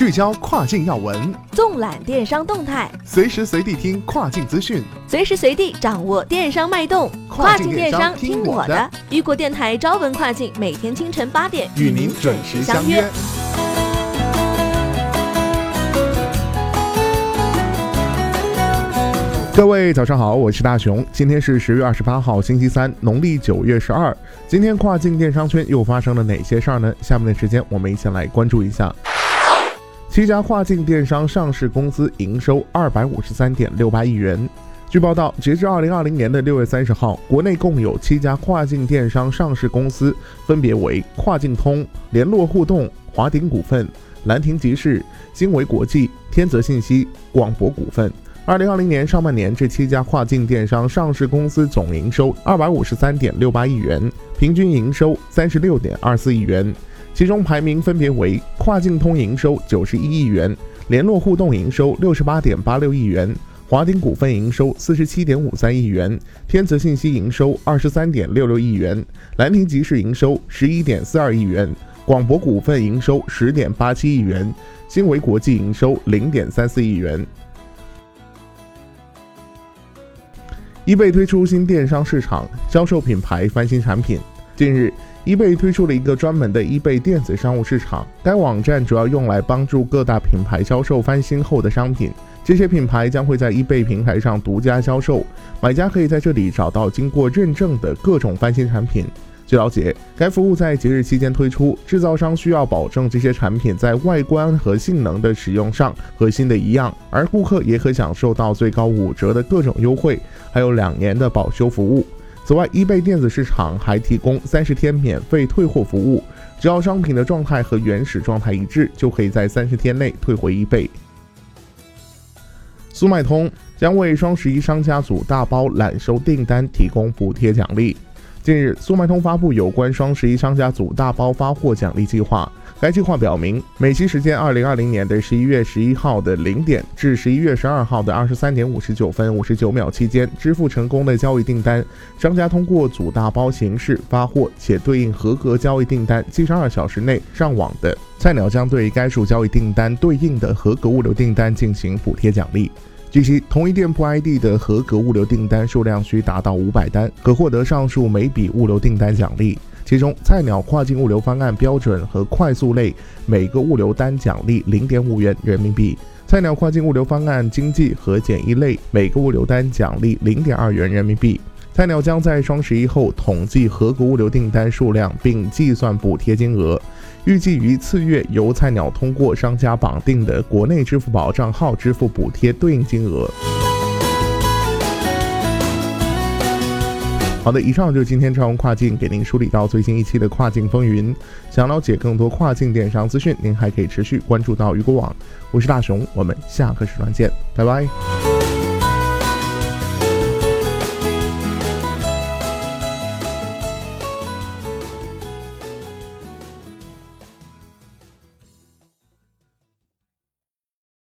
聚焦跨境要闻，纵览电商动态，随时随地听跨境资讯，随时随地掌握电商脉动。跨境电商听我的，雨果电台朝闻跨境，每天清晨八点与您准时相约。各位早上好，我是大熊。今天是十月二十八号，星期三，农历九月十二。今天跨境电商圈又发生了哪些事儿呢？下面的时间我们一起来关注一下。七家跨境电商上市公司营收二百五十三点六八亿元。据报道，截至二零二零年的六月三十号，国内共有七家跨境电商上市公司，分别为跨境通、联络互动、华鼎股份、兰亭集市、新维国际、天泽信息、广博股份。二零二零年上半年，这七家跨境电商上市公司总营收二百五十三点六八亿元，平均营收三十六点二四亿元。其中排名分别为：跨境通营收九十一亿元，联络互动营收六十八点八六亿元，华鼎股份营收四十七点五三亿元，天泽信息营收二十三点六六亿元，兰亭集市营收十一点四二亿元，广博股份营收十点八七亿元，新维国际营收零点三四亿元。易贝推出新电商市场，销售品牌翻新产品。近日，易贝推出了一个专门的易贝电子商务市场，该网站主要用来帮助各大品牌销售翻新后的商品。这些品牌将会在易贝平台上独家销售，买家可以在这里找到经过认证的各种翻新产品。据了解，该服务在节日期间推出，制造商需要保证这些产品在外观和性能的使用上和新的一样，而顾客也可享受到最高五折的各种优惠，还有两年的保修服务。此外，易贝电子市场还提供三十天免费退货服务，只要商品的状态和原始状态一致，就可以在三十天内退回易贝。速卖通将为双十一商家组大包揽收订单提供补贴奖励。近日，速卖通发布有关双十一商家组大包发货奖励计划。该计划表明，每期时间二零二零年的十一月十一号的零点至十一月十二号的二十三点五十九分五十九秒期间支付成功的交易订单，商家通过组大包形式发货且对应合格交易订单，七十二小时内上网的菜鸟将对该数交易订单对应的合格物流订单进行补贴奖励。据悉，同一店铺 ID 的合格物流订单数量需达到五百单，可获得上述每笔物流订单奖励。其中，菜鸟跨境物流方案标准和快速类每个物流单奖励零点五元人民币；菜鸟跨境物流方案经济和简易类每个物流单奖励零点二元人民币。菜鸟将在双十一后统计合格物流订单数量，并计算补贴金额。预计于次月由菜鸟通过商家绑定的国内支付宝账号支付补贴对应金额。好的，以上就是今天超文跨境给您梳理到最新一期的跨境风云。想了解更多跨境电商资讯，您还可以持续关注到鱼果网。我是大熊，我们下个时段见，拜拜。